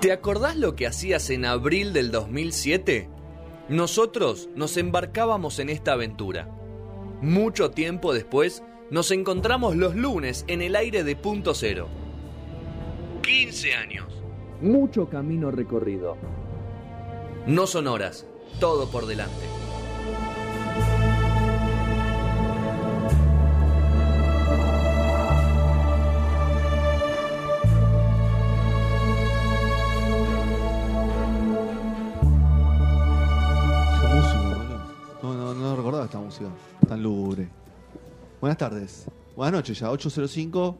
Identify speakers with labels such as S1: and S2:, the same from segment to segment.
S1: ¿Te acordás lo que hacías en abril del 2007? Nosotros nos embarcábamos en esta aventura. Mucho tiempo después, nos encontramos los lunes en el aire de Punto Cero. 15 años. Mucho camino recorrido. No son horas, todo por delante.
S2: Buenas tardes. Buenas noches ya, 8.05.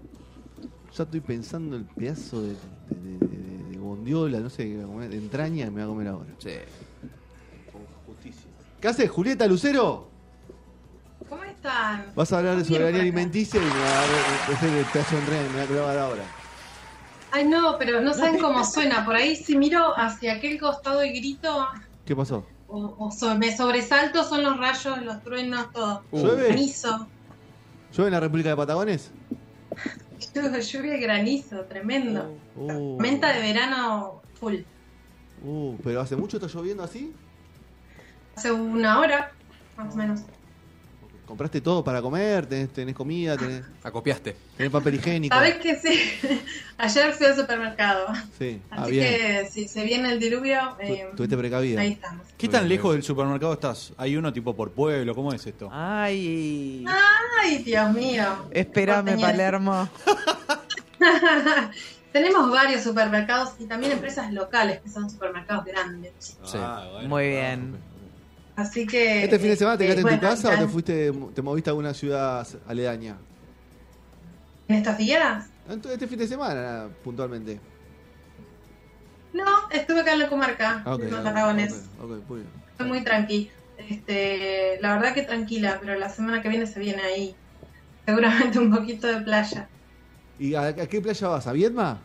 S2: Ya estoy pensando el pedazo de, de, de- de- de bondiola, no sé, qué voy a comer, de entraña que me voy a comer ahora.
S3: Sí.
S2: ¿Qué haces, Julieta Lucero?
S4: ¿Cómo están?
S2: Vas a hablar de soberanía alimenticia y me va a dar ese pedazo de entraña que me voy a comer ahora.
S4: Ay, no, pero no saben cómo suena. Por ahí si miro hacia aquel costado y grito,
S2: ¿Qué pasó?
S4: o, o so- me sobresalto, son los rayos, los truenos, todo.
S2: ¿Llueve? ¿Llueve en la República de Patagones?
S4: Lluvia y granizo, tremendo.
S2: Uh,
S4: Menta de verano full.
S2: uh, ¿Pero hace mucho está lloviendo así?
S4: Hace una hora, más o menos.
S2: ¿Compraste todo para comer? ¿Tenés, tenés comida? Tenés,
S3: Acopiaste.
S2: tenés papel higiénico?
S4: Sabes que sí. Ayer fui al supermercado.
S2: Sí, ah,
S4: Así
S2: bien.
S4: que si se viene el diluvio, eh,
S2: Tu- Tuviste precavida.
S4: ahí estamos.
S5: ¿Qué tan lejos del supermercado estás? ¿Hay uno tipo por pueblo? ¿Cómo es esto?
S6: Ay,
S4: Ay, Dios mío.
S6: espérame. Palermo.
S4: Tenemos varios supermercados y también empresas locales que son supermercados grandes.
S3: Sí.
S5: Ah, bueno.
S6: Muy bien.
S4: Así que.
S2: ¿Este fin de semana te
S4: eh,
S2: quedaste en tu casa o te fuiste, te moviste a alguna ciudad aledaña?
S4: ¿En estos días?
S2: Este fin de semana, puntualmente.
S4: No, estuve acá en la comarca,
S2: Ah, ok,
S4: en los
S2: ah,
S4: Patagones.
S2: ok, ok, muy.
S4: Estoy muy tranqui. Este, la verdad que tranquila, pero la semana que viene se viene ahí. Seguramente un poquito de playa.
S2: ¿Y a, a qué playa vas? ¿A Viedma?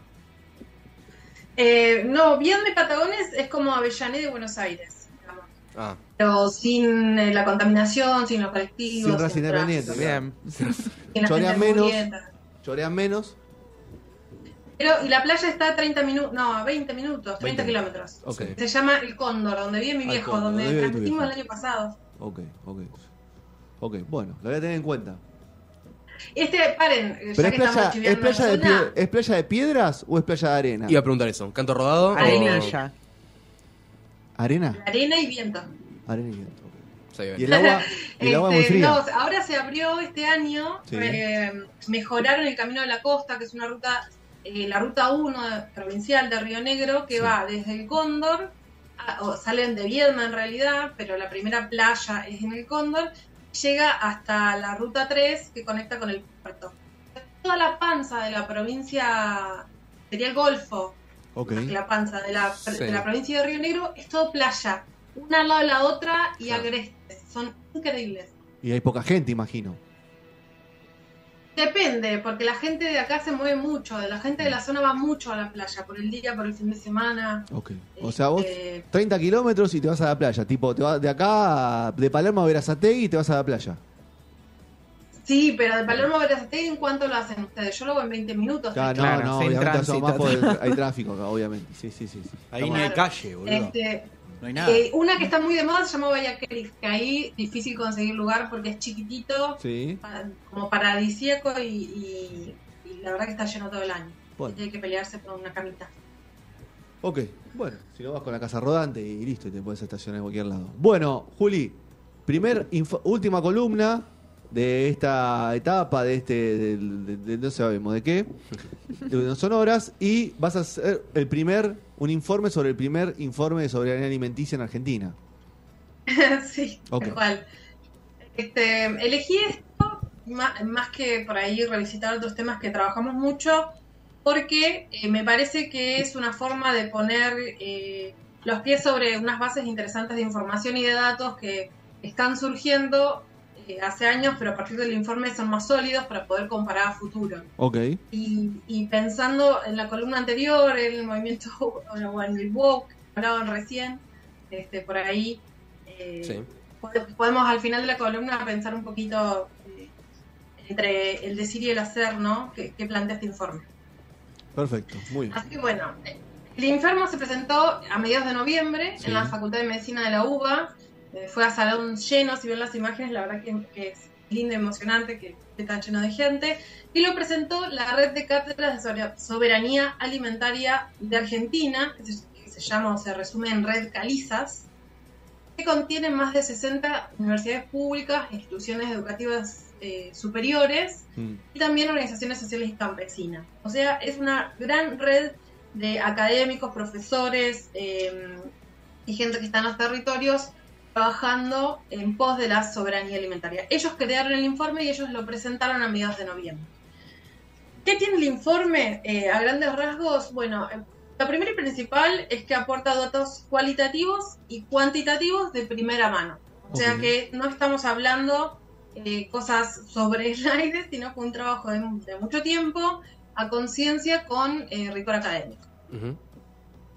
S4: Eh, no, Viernes Patagones es como Avellaneda de Buenos Aires, digamos.
S3: Ah,
S4: Pero sin eh, la contaminación, sin los colectivos.
S2: Sin raza independiente.
S6: Bien.
S2: Chorean menos. Chorean menos.
S4: Pero, y la playa está a 30 minutos, no, a 20 minutos, 30
S2: 20.
S4: kilómetros. Se llama El Cóndor, donde vive mi viejo,
S2: Cóndor,
S4: donde transmitimos el año pasado.
S2: ok, ok. Ok, bueno, lo voy a tener en cuenta.
S4: Este, paren, ya
S2: ¿Pero es
S4: que
S2: playa,
S4: estamos
S2: es, playa
S4: la
S2: de
S4: zona,
S2: pie- ¿es playa de piedras o es playa de arena?
S3: iba a preguntar eso. ¿Canto rodado? o-.
S2: ¿Arena?
S4: arena y viento.
S2: Arena y viento. Y el agua, muy
S4: Este,
S2: fría.
S4: no, ahora se abrió este año,
S2: Sí.
S4: eh, mejoraron el Camino de la Costa, que es una ruta, eh, la ruta 1 provincial de Río Negro, que
S2: Sí.
S4: va desde el Cóndor, a- o salen de Viedma en realidad, pero la primera playa es en el Cóndor, llega hasta la ruta 3 que conecta con el puerto. Toda la panza de la provincia, sería el Golfo, la panza de la,
S3: Sí.
S4: de la provincia de Río Negro, es todo playa, una al lado de la otra y
S3: Claro.
S4: agrestes, son increíbles.
S2: Y hay poca gente, imagino.
S4: Depende, porque la gente de acá se mueve mucho, la gente de la zona va mucho a la playa, por el día, por el fin de semana.
S2: Ok. O sea, vos
S4: Este,
S2: 30 kilómetros y te vas a la playa. Tipo, te vas de acá, a- de Palermo a Verazategui y te vas a la playa.
S4: Sí, pero de Palermo a Verazategui, ¿en cuánto lo hacen ustedes? Yo lo hago en 20 minutos.
S2: Claro,
S6: Claro,
S2: no, no,
S6: sin
S2: obviamente son más
S6: tránsito.
S2: por- hay tráfico acá, obviamente. Sí, sí, sí. sí.
S5: Ahí no hay calle, boludo.
S4: Este,
S5: No hay nada.
S4: eh, una que está muy de moda se llama Creek, que ahí difícil conseguir lugar porque es chiquitito,
S2: Sí.
S4: como paradisíaco y, y- y la verdad que está lleno todo el año.
S2: Bueno,
S4: Y hay que pelearse por una camita.
S2: ok. Bueno, si no vas con la casa rodante y listo, y te puedes estacionar en cualquier lado. Bueno, Juli, primer última columna de esta etapa, de este, de, de- no sabemos de qué, de no son horas, y vas a hacer el primer, un informe sobre el primer informe de soberanía alimenticia en Argentina.
S4: sí,
S2: Ok.
S4: tal cual. Este, elegí esto más, más que por ahí revisitar otros temas que trabajamos mucho, porque eh, me parece que es una forma de poner eh, los pies sobre unas bases interesantes de información y de datos que están surgiendo eh, hace años, pero a partir del informe son más sólidos para poder comparar a futuro.
S2: Ok.
S4: Y, y pensando en la columna anterior, en el movimiento o en el que hablaban recién, este, por ahí eh,
S3: Sí.
S4: podemos al final de la columna pensar un poquito eh, entre el decir y el hacer, ¿no? Que, que plantea este informe.
S2: Perfecto, muy bien.
S4: Así que bueno, El Infermo se presentó a mediados de noviembre
S2: Sí.
S4: en la Facultad de Medicina de la UBA. Eh, fue a salón lleno, si ven las imágenes, la verdad que, que es lindo y emocionante que tan lleno de gente. Y lo presentó la Red de Cátedras de Soberanía Alimentaria de Argentina, que se, que se llama o se resume en Red Calizas, que contiene más de 60 universidades públicas, instituciones educativas eh, superiores
S2: Mm.
S4: y también organizaciones sociales y campesinas. O sea, es una gran red de académicos, profesores eh, y gente que está en los territorios trabajando en pos de la soberanía alimentaria. Ellos crearon el informe y ellos lo presentaron a mediados de noviembre. ¿Qué tiene el informe eh, a grandes rasgos? Bueno, eh, lo primero y principal es que aporta datos cualitativos y cuantitativos de primera mano. O sea que no estamos hablando eh, cosas sobre el aire, sino que un trabajo de, de mucho tiempo a conciencia con eh, rigor académico.
S3: Ujú.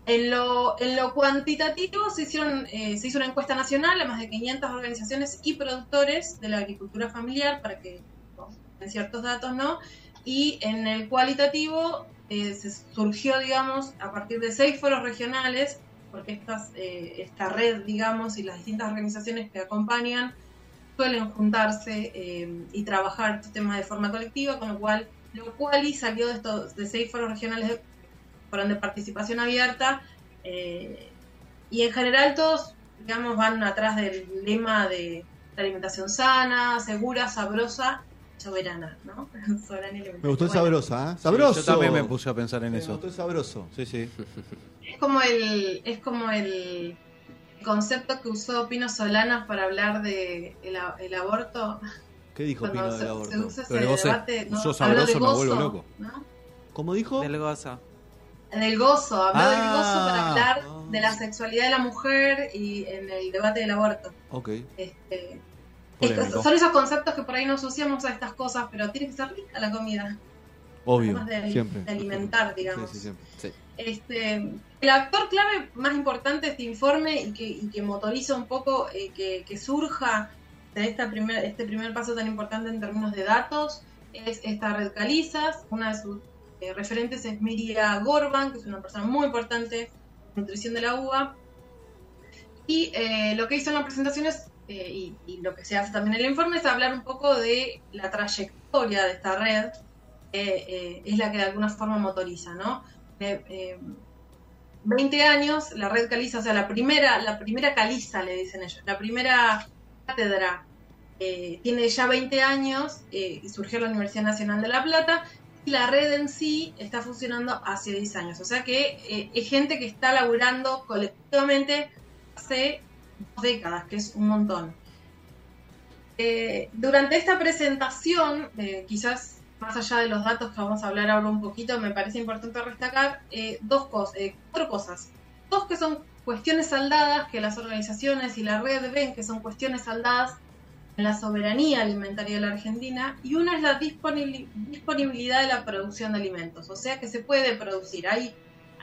S4: En lo, en lo cuantitativo se, hicieron, eh, se hizo una encuesta nacional a más de 500 organizaciones y productores de la agricultura familiar para que no, en ciertos datos no. Y en el cualitativo eh, se surgió, digamos, a partir de seis foros regionales, porque estas, eh, esta red, digamos, y las distintas organizaciones que acompañan suelen juntarse eh, y trabajar estos temas de forma colectiva, con lo cual lo cual salió de estos de seis foros regionales fueron de participación abierta eh, y en general todos digamos van atrás del lema de la alimentación sana, segura, sabrosa, soberana, ¿no? Soberana y alimentaria.
S2: Me gustó el
S4: Bueno,
S2: sabrosa, ¿eh? Sabroso.
S5: Yo también me puse a pensar en
S2: Me
S5: eso.
S2: gustó el sabroso.
S5: Sí, sí.
S4: Es como el es como el concepto que usó Pino Solanas para hablar de el, el aborto
S2: ¿Qué dijo
S4: cuando
S2: Pino
S4: se,
S2: del
S4: se
S2: aborto?
S5: Pero vos sos-
S4: debate,
S5: sabroso, me vuelvo loco.
S4: ¿no?
S2: ¿Cómo dijo?
S6: Del gozo.
S4: Del gozo, habló del gozo para
S5: Ah.
S4: hablar
S2: Ah.
S4: de la sexualidad de la mujer y en el debate del aborto.
S2: Ok.
S4: Este, estos- son esos conceptos que por ahí no asociamos a estas cosas, pero tiene que ser rica la comida,
S2: Obvio,
S4: de,
S2: siempre.
S4: de alimentar, digamos.
S2: Sí, sí, siempre.
S3: Sí.
S4: Este, el actor clave más importante de este informe y que, y que motoriza un poco eh, que, que surja de esta primer, este primer paso tan importante en términos de datos es esta red Calizas. Una de sus eh, referentes es Miria Gorban, que es una persona muy importante en nutrición de la uva. Y eh, lo que hizo en la presentación es, eh, y, lo que se hace también en el informe, es hablar un poco de la trayectoria de esta red, que eh, es la que de alguna forma motoriza, ¿no? Eh, eh, 20 años, la red caliza, o sea, la primera, la primera caliza, le dicen ellos, la primera cátedra tiene ya 20 años eh, surgió la Universidad Nacional de La Plata la red en sí está funcionando hace 10 años. O sea que eh, es gente que está laburando colectivamente hace dos décadas, que es un montón. Eh, durante esta presentación, eh, quizás más allá de los datos que vamos a hablar ahora un poquito, me parece importante destacar dos cosas, cuatro cosas. Dos que son cuestiones saldadas, que las organizaciones y la red ven que son cuestiones saldadas en la soberanía alimentaria de la Argentina, y una es la disponibili- disponibilidad de la producción de alimentos, o sea que se puede producir, hay,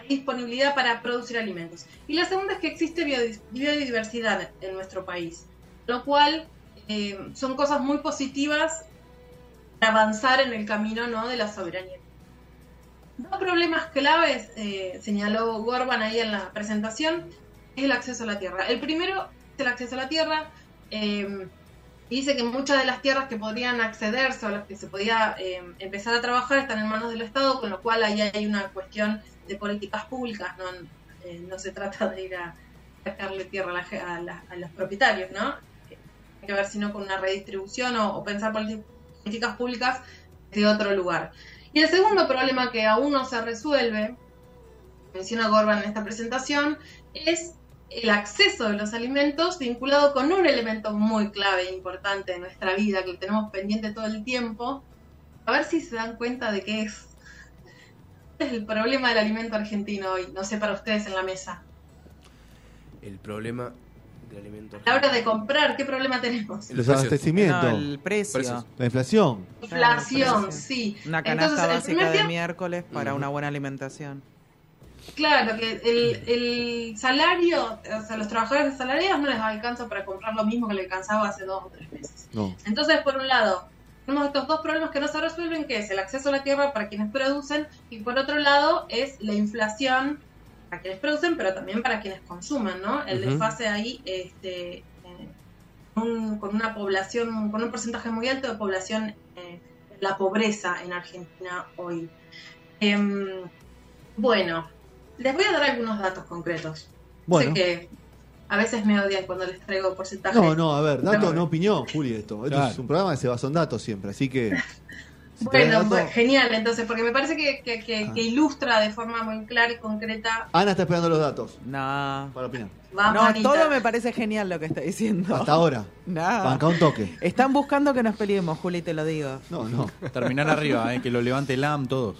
S4: disponibilidad para producir alimentos. Y la segunda es que existe biodiversidad en nuestro país, lo cual eh, son cosas muy positivas para avanzar en el camino ¿no? de la soberanía. Dos problemas claves, eh, señaló Gorban ahí en la presentación, es el acceso a la tierra. El primero es el acceso a la tierra. eh, dice que muchas de las tierras que podrían accederse o las que se podía eh, empezar a trabajar están en manos del Estado, con lo cual ahí hay una cuestión de políticas públicas, no, Eh, no se trata de ir a sacarle tierra a, la a la- los propietarios, ¿no? Hay que ver sino con una redistribución o, pensar políticas públicas de otro lugar. Y el segundo problema que aún no se resuelve, menciona Gorban en esta presentación, es el acceso de los alimentos vinculado con un elemento muy clave e importante de nuestra vida que lo tenemos pendiente todo el tiempo. A ver si se dan cuenta de qué es. ¿Cuál es el problema del alimento argentino hoy? No sé para ustedes en la mesa.
S3: El problema del alimento.
S4: A la hora de comprar, ¿qué problema tenemos?
S3: Los
S2: abastecimientos,
S6: No, el precio.
S3: Precios.
S2: la inflación.
S4: Inflación, sí.
S6: Una canasta
S4: Entonces, el
S6: básica
S4: primer
S6: de miércoles para una buena alimentación.
S4: Claro, que el, el salario, o sea, los trabajadores asalariados no les alcanza para comprar lo mismo que le alcanzaba hace dos o tres meses.
S2: No.
S4: Entonces, por un lado, tenemos estos dos problemas que no se resuelven, que es el acceso a la tierra para quienes producen, y por otro lado es la inflación, para quienes producen, pero también para quienes consumen, ¿no? El desfase ahí, este, eh, un- con una población, con un porcentaje muy alto de población, eh, la pobreza en Argentina hoy. Em, bueno, les voy a dar algunos datos concretos.
S2: Bueno.
S4: Sé que a veces me odian cuando les traigo porcentajes.
S2: No, no, a ver, datos, no opinión, Juli, esto. Esto
S5: Claro.
S2: es un programa que se basa en datos siempre, así que. si
S4: Bueno,
S2: datos-
S4: genial, entonces, porque me parece que, que- que-
S2: Ah.
S4: que ilustra de forma muy clara y concreta.
S2: Ana está esperando los datos
S6: No.
S2: para opinar.
S6: No, todo me parece genial lo que está diciendo.
S2: Hasta ahora.
S6: No.
S2: Banca un toque.
S6: Están buscando que nos peleemos, Juli, te lo digo.
S2: No, no.
S5: Terminar arriba, eh, que lo levante LAM todos.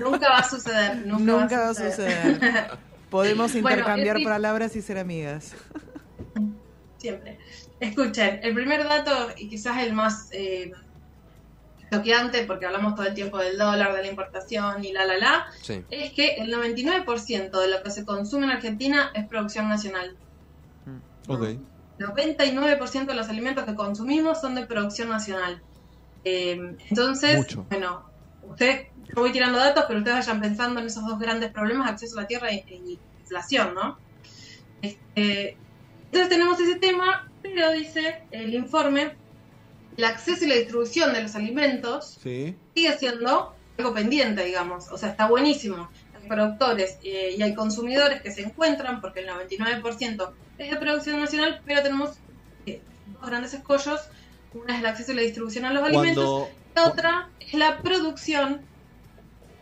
S4: Nunca va a suceder. Nunca,
S6: Nunca va a suceder. Podemos intercambiar palabras y ser amigas.
S4: Siempre. Escuchen, el primer dato, y quizás el más eh, choqueante, porque hablamos todo el tiempo del dólar, de la importación y la la la,
S1: Sí.
S4: es que el 99% de lo que se consume en Argentina es producción nacional.
S2: Ok.
S4: 99% de los alimentos que consumimos son de producción nacional. Eh, entonces,
S2: Mucho.
S4: bueno, ustedes, yo voy tirando datos, pero ustedes vayan pensando en esos dos grandes problemas, acceso a la tierra y, y inflación, ¿no? Este, entonces tenemos ese tema, pero dice el informe, el acceso y la distribución de los alimentos
S2: Sí.
S4: sigue siendo algo pendiente, digamos. O sea, está buenísimo. Hay productores eh, y hay consumidores que se encuentran, porque el 99% es de producción nacional, pero tenemos eh, dos grandes escollos. Una es el acceso y la distribución a los alimentos,
S2: Cuando.
S4: la otra es la producción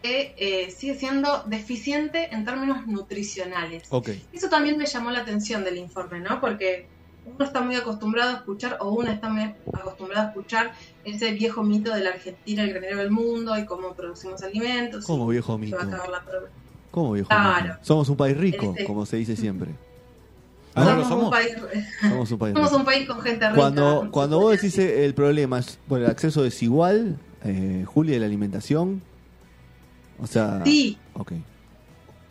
S4: que eh, sigue siendo deficiente en términos nutricionales.
S2: Ok.
S4: Eso también me llamó la atención del informe, ¿no? Porque uno está muy acostumbrado a escuchar, o una está muy acostumbrada a escuchar ese viejo mito de la Argentina, el granero del mundo, y cómo producimos alimentos.
S2: ¿Cómo viejo mito?
S4: va a acabar la
S2: ¿Cómo viejo
S4: Claro.
S2: mito? Somos un país rico,
S4: Este-
S2: como se dice siempre.
S5: Ah, ¿no lo
S4: somos,
S5: somos?
S4: un país,
S2: Somos un país
S4: somos un país con gente rica.
S2: Cuando, cuando vos decís eh, el problema es bueno, el acceso desigual, eh, Juli, de la alimentación. O sea.
S4: Sí,
S2: Ok.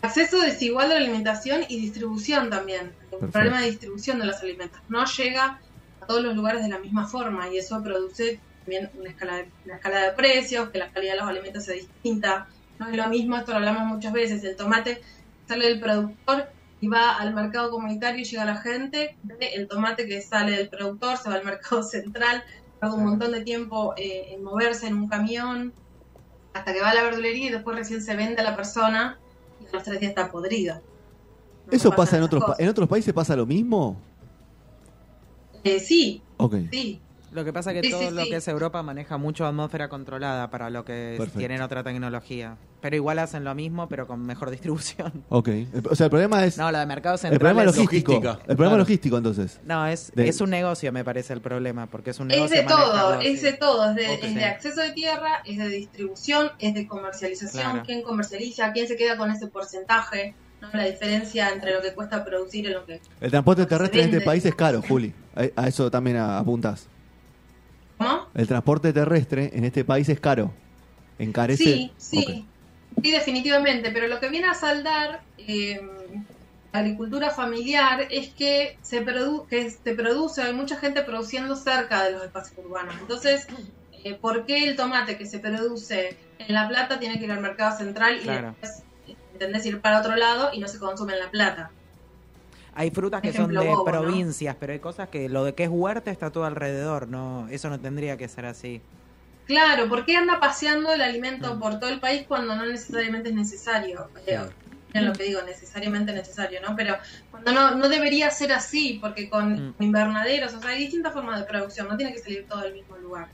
S4: Acceso desigual a la alimentación y distribución también. El problema de distribución de los alimentos. No llega a todos los lugares de la misma forma y eso produce también una escala de, una escala de precios, que la calidad de los alimentos es distinta. No es lo mismo, esto lo hablamos muchas veces, el tomate sale del productor y va al mercado comunitario y llega a la gente, el tomate que sale del productor, se va al mercado central, tarda un montón de tiempo eh, en moverse en un camión, hasta que va a la verdulería y después recién se vende a la persona a los tres días está podrido. No
S2: ¿Eso pasa en otros, pa- en otros países? ¿Pasa lo mismo?
S4: Eh, sí, sí.
S6: Lo que pasa es que
S4: Sí,
S6: todo
S4: sí,
S6: lo
S4: sí.
S6: que es Europa maneja mucho atmósfera controlada para lo que
S2: Perfecto.
S6: tienen otra tecnología. Pero igual hacen lo mismo, pero con mejor distribución.
S2: Ok. El- O sea, el problema es.
S6: No, lo de mercado
S2: el
S6: central
S2: problema
S6: es...
S2: logístico.
S5: logística,
S2: El problema
S5: claro.
S2: logístico, entonces.
S6: No, es,
S2: De-
S6: es un negocio, me parece el problema, porque es un
S4: Es
S6: negocio
S4: de todo, es de todo, es de,
S6: Ok.
S4: es de acceso de tierra, es de distribución, es de comercialización,
S6: Claro.
S4: quién comercializa, quién se queda con ese porcentaje, ¿no? la diferencia entre lo que cuesta producir y lo que...
S2: El transporte terrestre en este país es caro, Juli. A, a eso también a- apuntás.
S4: ¿Cómo?
S2: El transporte terrestre en este país es caro. Encarece.
S4: Sí, sí, sí, definitivamente, pero lo que viene a saldar eh, la agricultura familiar es que se, produ que se produce, hay mucha gente produciendo cerca de los espacios urbanos. Entonces, eh, ¿por qué el tomate que se produce en La Plata tiene que ir al mercado central y
S6: Claro.
S4: después, ¿entendés? ir para otro lado y no se consume en La Plata?
S6: Hay frutas que
S4: Ejemplo
S6: son de
S4: bobo, ¿no?
S6: provincias, pero hay cosas que lo de que es huerta está todo alrededor, no eso no tendría que ser así.
S4: Claro, ¿por qué anda paseando el alimento
S6: Mm.
S4: por todo el país cuando no necesariamente es necesario? Eh, Miren lo que digo, necesariamente necesario, ¿no? Pero cuando no, no debería ser así, porque con
S6: Mm.
S4: invernaderos, o sea, hay distintas formas de producción, no tiene que salir todo del mismo lugar.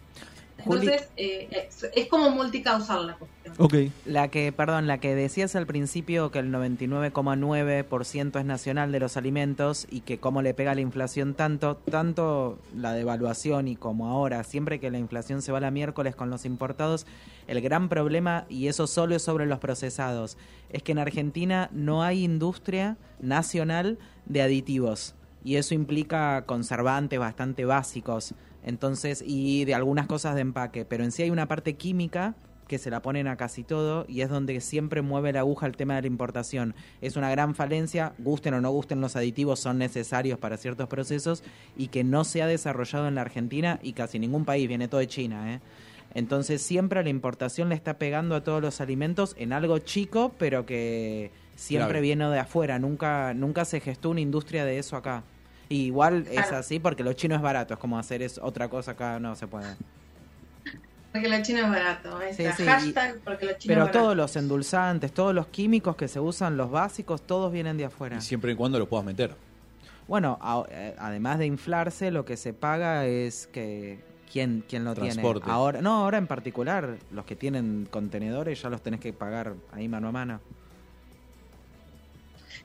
S4: Entonces, eh, es, es como multicausal la cuestión.
S2: Ok.
S6: La que, perdón, la que decías al principio que el 99,9% es nacional de los alimentos y que cómo le pega la inflación tanto, tanto la devaluación y como ahora, siempre que la inflación se va la miércoles con los importados, el gran problema, y eso solo es sobre los procesados, es que en Argentina no hay industria nacional de aditivos y eso implica conservantes bastante básicos. Entonces, y de algunas cosas de empaque, pero en sí hay una parte química que se la ponen a casi todo y es donde siempre mueve la aguja el tema de la importación. Es una gran falencia, gusten o no gusten los aditivos, son necesarios para ciertos procesos y que no se ha desarrollado en la Argentina y casi ningún país, viene todo de China. ¿eh? Entonces siempre la importación le está pegando a todos los alimentos en algo chico, pero que siempre
S5: Claro.
S6: viene de afuera, nunca, nunca se gestó una industria de eso acá. Y igual es así porque lo chino es barato, es como hacer es otra cosa acá, no se puede.
S4: Porque lo chino es barato.
S6: Sí, sí,
S4: Hashtag porque lo chino
S6: Pero
S4: es barato.
S6: todos los endulzantes, todos los químicos que se usan, los básicos, todos vienen de afuera.
S5: Y siempre y cuando lo puedas meter.
S6: Bueno, a- eh, además de inflarse, lo que se paga es que quién, quién lo
S5: Transporte.
S6: tiene. Ahora, no, ahora en particular, los que tienen contenedores ya los tenés que pagar ahí mano a mano.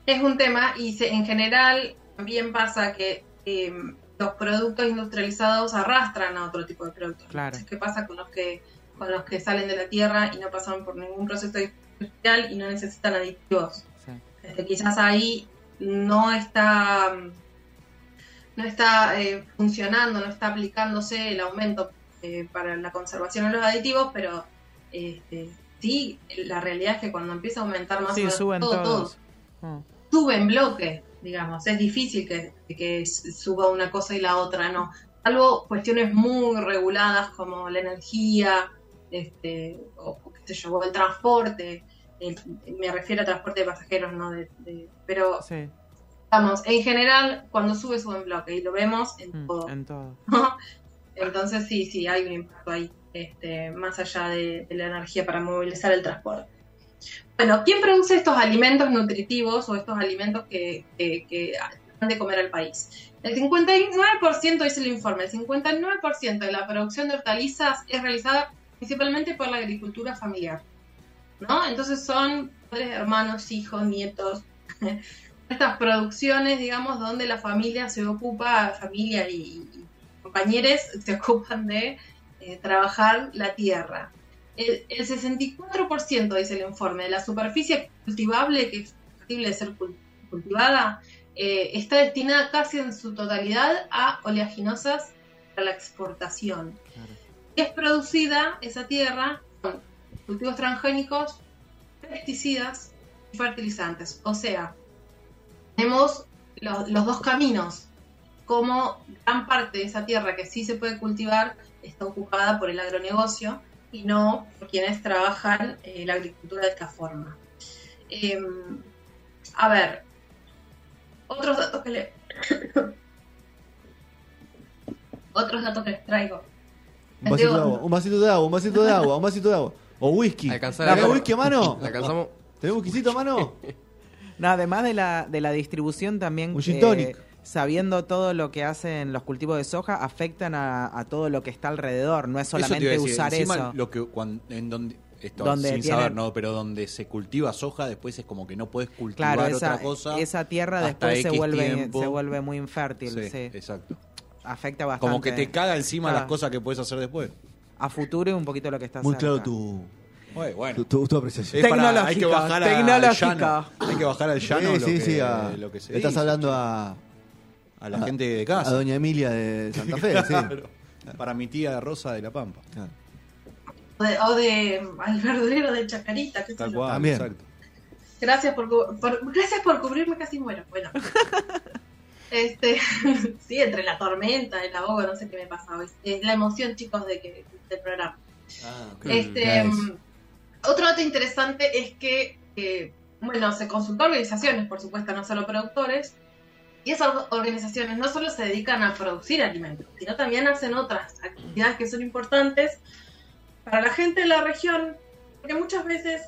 S4: Es un tema y se- en general también pasa que eh, los productos industrializados arrastran a otro tipo de productos.
S6: Claro.
S4: Entonces, ¿Qué pasa con los que con los que salen de la tierra y no pasan por ningún proceso industrial y no necesitan aditivos?
S6: Sí.
S4: Este, quizás ahí no está no está eh, funcionando, no está aplicándose el aumento eh, para la conservación de los aditivos, pero este, sí, la realidad es que cuando empieza a aumentar más
S6: Sí, suben
S4: todo, todo,
S6: todos. Oh.
S4: sube en bloque, digamos. Es difícil que, que suba una cosa y la otra no. Salvo cuestiones muy reguladas como la energía, este, o qué sé yo, el transporte. El- me refiero a transporte de pasajeros, no de, de- pero
S6: Sí,
S4: vamos, en general cuando sube sube en bloque y lo vemos en
S6: mm,
S4: todo.
S6: en todo.
S4: Entonces sí, sí, hay un impacto ahí, este, más allá de, de la energía para movilizar el transporte. Bueno, ¿quién produce estos alimentos nutritivos o estos alimentos que, que, que dan de comer al país? El 59%, dice el informe, el 59% de la producción de hortalizas es realizada principalmente por la agricultura familiar. ¿no? Entonces son padres, hermanos, hijos, nietos, estas producciones, digamos, donde la familia se ocupa, familia y, y compañeros se ocupan de eh, trabajar la tierra. El, el 64%, dice el informe, de la superficie cultivable que es factible de ser cul- cultivada eh, está destinada casi en su totalidad a oleaginosas para la exportación.
S6: Claro.
S4: Es producida esa tierra con cultivos transgénicos, pesticidas y fertilizantes. O sea, tenemos los, los dos caminos, como gran parte de esa tierra que sí se puede cultivar está ocupada por el agronegocio y no por quienes trabajan eh, la agricultura de esta forma. Eh, a ver, otros datos que le... otros datos que les traigo.
S2: Un vasito de
S4: Digo,
S2: agua, un vasito de agua, un vasito de agua, un vasito de agua. O whisky.
S3: Alcanzar
S2: ¿Tenés whisky a mano? ¿Tenés whiskycito a mano?
S6: No, además de la, de la distribución también, eh,
S2: Un gin tonic.
S6: Sabiendo todo lo que hacen los cultivos de soja, afectan a, a todo lo que está alrededor. No es solamente usar
S5: encima
S6: eso.
S5: Lo que, cuan- en donde, esto
S6: Donde
S5: sin
S6: tienen-
S5: saber, ¿no? Pero donde se cultiva soja, después es como que no puedes cultivar
S6: Claro, esa,
S5: otra cosa.
S6: esa tierra después se
S5: X
S6: vuelve,
S5: tiempo.
S6: se vuelve muy infértil.
S5: Sí,
S6: sí.
S5: exacto.
S6: Afecta bastante.
S5: Como que te caga encima
S6: Ah.
S5: las cosas que puedes hacer después.
S6: A futuro un poquito lo que está
S2: Muy claro tu,
S5: Bueno, bueno.
S2: tu, tu- tu apreciación.
S5: Es para- hay que bajar al llano. Hay que bajar al llano
S2: Sí,
S5: lo,
S2: sí,
S5: que,
S2: sí, a-
S5: lo que se
S2: estás
S5: dice,
S2: hablando a,
S5: a la
S2: a-
S5: gente de
S2: a
S5: casa.
S2: doña Emilia de Santa Fe, sí.
S5: Claro. Para mi tía Rosa de la Pampa.
S2: Claro.
S4: O de, o de al verdulero de Chacarita, qué sé
S5: Tal cual,
S2: También.
S5: exacto.
S4: Gracias por, cu- por- gracias por cubrirme, casi muero. Bueno. este, sí, entre la tormenta, el ahogo, no sé qué me pasa hoy. Es la emoción, chicos, de que del programa. Este,
S2: Nice.
S4: mm, otro dato interesante es que, eh, bueno, se consultó a organizaciones, por supuesto, no solo productores, y esas organizaciones no solo se dedican a producir alimentos, sino también hacen otras actividades que son importantes para la gente de la región, porque muchas veces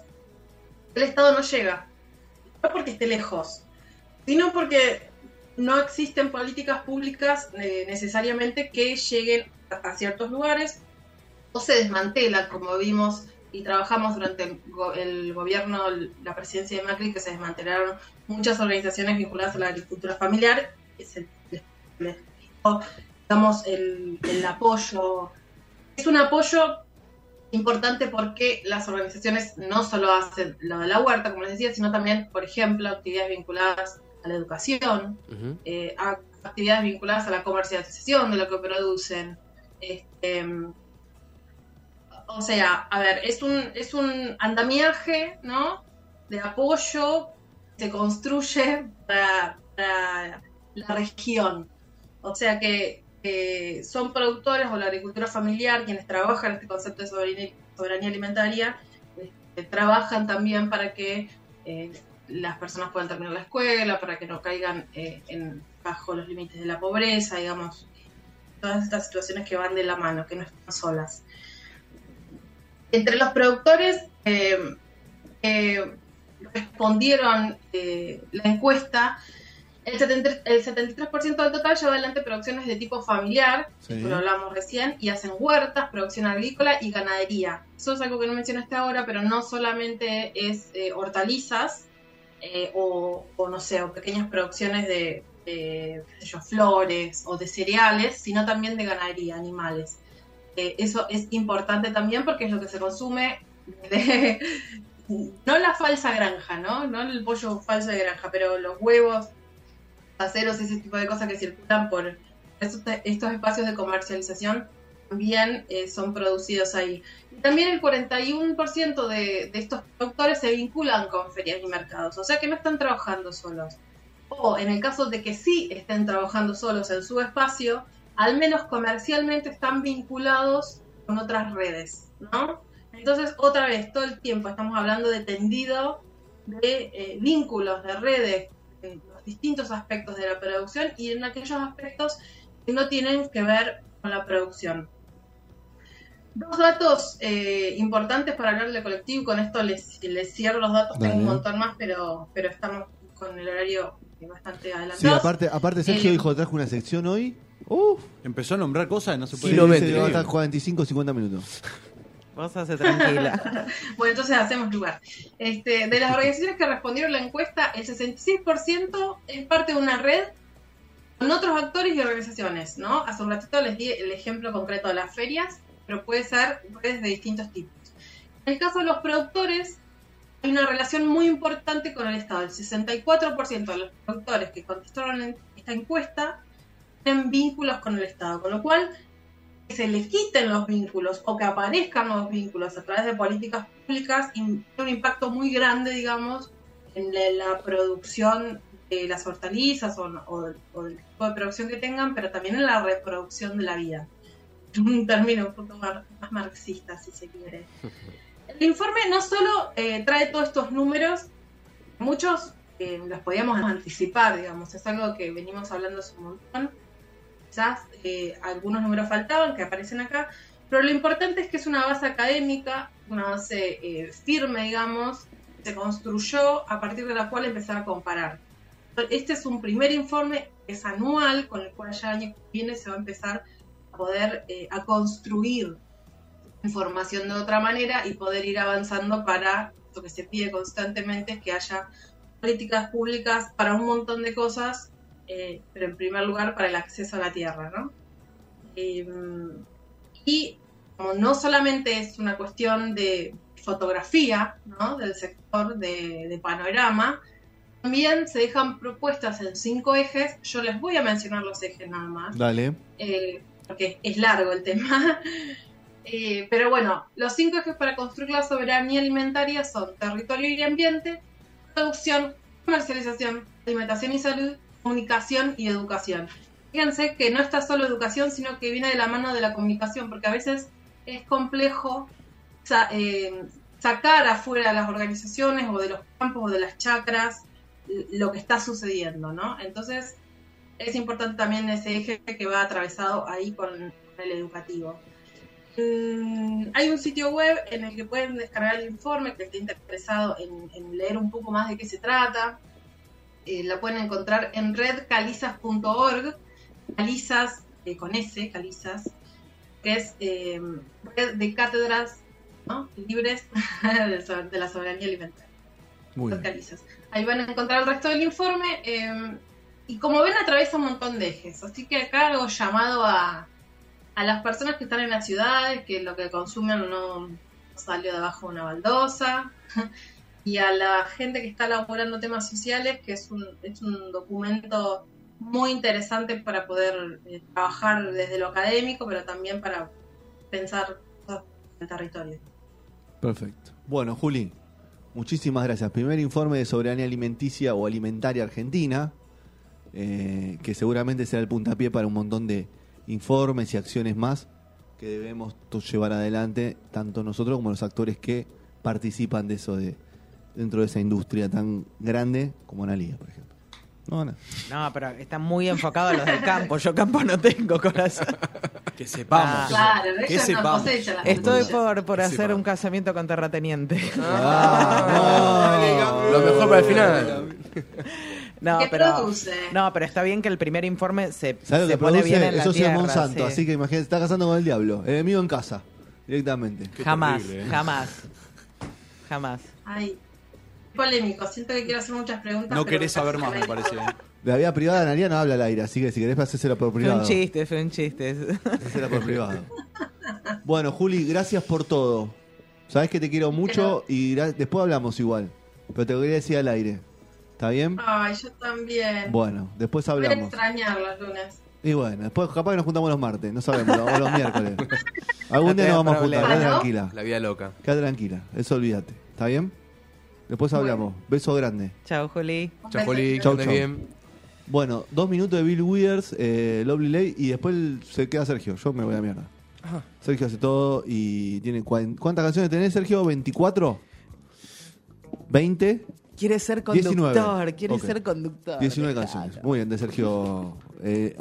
S4: el Estado no llega, no porque esté lejos, sino porque no existen políticas públicas eh, necesariamente que lleguen a, a ciertos lugares o se desmantela, como vimos y trabajamos durante el, go- el gobierno, la presidencia de Macri, que se desmantelaron muchas organizaciones vinculadas a la agricultura familiar, que se les- les quitó, digamos, el, el apoyo. Es un apoyo importante porque las organizaciones no solo hacen lo de la huerta, como les decía, sino también, por ejemplo, actividades vinculadas a la educación, eh, a- actividades vinculadas a la comercialización de lo que producen. Este, o sea, a ver, es un, es un andamiaje, ¿no? De apoyo se construye para, para la región. O sea que, que son productores o la agricultura familiar quienes trabajan este concepto de soberanía, soberanía alimentaria, este, trabajan también para que eh, las personas puedan terminar la escuela, para que no caigan eh, en, bajo los límites de la pobreza, digamos, todas estas situaciones que van de la mano, que no están solas. Entre los productores eh, que respondieron eh, la encuesta, el, 70 el 73% del total lleva adelante producciones de tipo familiar,
S2: Sí.
S4: lo hablamos recién, y hacen huertas, producción agrícola y ganadería. Eso es algo que no mencionaste ahora, pero no solamente es eh, hortalizas eh, o, o, no sé, o pequeñas producciones de, de, qué sé yo, flores o de cereales, sino también de ganadería, animales. Eso es importante también porque es lo que se consume de, no la falsa granja, ¿no? No el pollo falso de granja, pero los huevos caseros, ese tipo de cosas que circulan por estos, estos espacios de comercialización también eh, son producidos ahí. Y también el 41% de, de estos productores se vinculan con ferias y mercados, o sea que no están trabajando solos. O en el caso de que sí estén trabajando solos en su espacio, al menos comercialmente están vinculados con otras redes, ¿no? Entonces, otra vez, todo el tiempo estamos hablando de tendido de eh, vínculos, de redes, en los distintos aspectos de la producción y en aquellos aspectos que no tienen que ver con la producción. Dos datos eh, importantes para hablar del colectivo, con esto les, les cierro los datos,
S2: Dale.
S4: tengo un montón más, pero, pero estamos con el horario bastante adelantado.
S2: Sí, aparte, aparte Sergio
S4: Eh,
S2: dijo que trajo una sección hoy. Uf,
S5: Empezó a nombrar cosas y no se puede
S2: sí,
S3: Kilométrico.
S2: se va a estar 45 50 minutos.
S6: Vos hace tranquila.
S4: Bueno, entonces hacemos lugar. Este, de las organizaciones que respondieron a la encuesta, el 66% es parte de una red con otros actores y organizaciones, ¿no? Hace un ratito les di el ejemplo concreto de las ferias, pero puede ser redes de distintos tipos. En el caso de los productores, hay una relación muy importante con el Estado. El 64% de los productores que contestaron en esta encuesta tienen vínculos con el Estado, con lo cual que se les quiten los vínculos o que aparezcan los vínculos a través de políticas públicas tiene un impacto muy grande, digamos, en la, producción de las hortalizas o, o- del tipo de producción que tengan, pero también en la reproducción de la vida. Un término un poco mar- más marxista, si se quiere. El informe no solo eh, trae todos estos números, muchos eh, los podíamos anticipar, digamos, es algo que venimos hablando hace un montón quizás eh, algunos números faltaban que aparecen acá, pero lo importante es que es una base académica, una base eh, firme, digamos, se construyó a partir de la cual empezar a comparar. Este es un primer informe, es anual, con el cual ya el año que viene se va a empezar a poder eh, a construir información de otra manera y poder ir avanzando para lo que se pide constantemente es que haya políticas públicas para un montón de cosas eh, pero en primer lugar para el acceso a la tierra, ¿no? Eh, y como no solamente es una cuestión de fotografía, ¿no? Del sector de, de panorama, también se dejan propuestas en cinco ejes. Yo les voy a mencionar los ejes nada más
S2: Dale.
S4: eh, porque es largo el tema. Eh, pero bueno, los cinco ejes para construir la soberanía alimentaria son territorio y ambiente, producción, comercialización, alimentación y salud, comunicación y educación. Fíjense que no está solo educación, sino que viene de la mano de la comunicación, porque a veces es complejo eh, sacar afuera de las organizaciones o de los campos o de las chacras lo que está sucediendo, ¿no? Entonces, es importante también ese eje que va atravesado ahí con el educativo. Mm, hay un sitio web en el que pueden descargar el informe que esté interesado en leer un poco más de qué se trata. Eh, la pueden encontrar en redcalizas.org, calizas eh, con S, calizas, que es eh, red de cátedras ¿no? libres de la soberanía alimentaria.
S2: Muy
S4: Red
S2: bien.
S4: Calizas. Ahí van a encontrar el resto del informe. eh, y como ven, atraviesa un montón de ejes. Así que acá hago llamado a, a las personas que están en las ciudades, que lo que consumen no salió de abajo de una baldosa. Y a la gente que está elaborando temas sociales, que es un, es un documento muy interesante para poder eh, trabajar desde lo académico, pero también para pensar cosas en el territorio.
S2: Perfecto. Bueno, Juli, muchísimas gracias. Primer informe de soberanía alimenticia o alimentaria argentina, eh, que seguramente será el puntapié para un montón de informes y acciones más que debemos llevar adelante, tanto nosotros como los actores que participan de eso de, dentro de esa industria tan grande como Analia, por ejemplo. No gana.
S6: No, pero están muy enfocados a los del campo. Yo campo no tengo corazón.
S5: Que sepamos.
S6: Ah.
S4: Claro,
S5: que
S4: ellos no
S5: sepamos.
S4: cosechan las
S6: Estoy por, por hacer un casamiento con terrateniente.
S2: Ah,
S3: Lo mejor para el final.
S6: No,
S4: ¿Qué
S6: pero,
S4: produce?
S6: no, pero está bien que el primer informe se,
S2: ¿Sabes lo
S6: se
S2: que
S6: pone bien en la
S2: Eso sí
S6: tierra.
S2: es Monsanto,
S6: sí.
S2: así que imagínate, está casando con el diablo. El enemigo en casa, directamente.
S5: Qué
S6: Jamás,
S5: terrible, ¿eh?
S6: jamás. Jamás.
S4: Ay, polémico. Siento que quiero hacer muchas preguntas.
S5: No
S4: pero
S5: querés saber más, me parece.
S2: La vida privada de Analia no habla al aire, así que si querés hacéselo por
S6: Fue
S2: privado.
S6: un chiste, fue un chiste.
S2: Hacéselo por privado. Bueno, Juli, gracias por todo. Sabes que te quiero mucho y después hablamos igual. Pero te lo quería decir al aire. ¿Está bien?
S4: Ay, yo también.
S2: Bueno, después
S4: Voy a
S2: hablamos.
S4: extrañar los lunes.
S2: Y bueno, después capaz que nos juntamos los martes, no sabemos, o los miércoles. Algún
S6: No
S2: día nos vamos a juntar,
S4: ¿no?
S2: tranquila.
S3: La vida loca.
S2: Quédate tranquila, eso olvídate. ¿Está bien? Después hablamos. Beso grande.
S6: Chao, Juli.
S4: Beso.
S3: Juli, que
S2: Chau, chau.
S3: bien.
S2: Bueno, dos minutos de Bill Withers, eh, Lovely Lay, y después se queda Sergio. Yo me voy a mierda.
S3: Ajá.
S2: Sergio hace todo y tiene. ¿Cuántas canciones tenés, Sergio? ¿24? ¿20?
S6: Quiere ser
S2: 19.
S6: conductor, quiere
S2: Ok.
S6: ser conductor.
S2: 19
S6: Claro.
S2: canciones. Muy bien, de Sergio eh.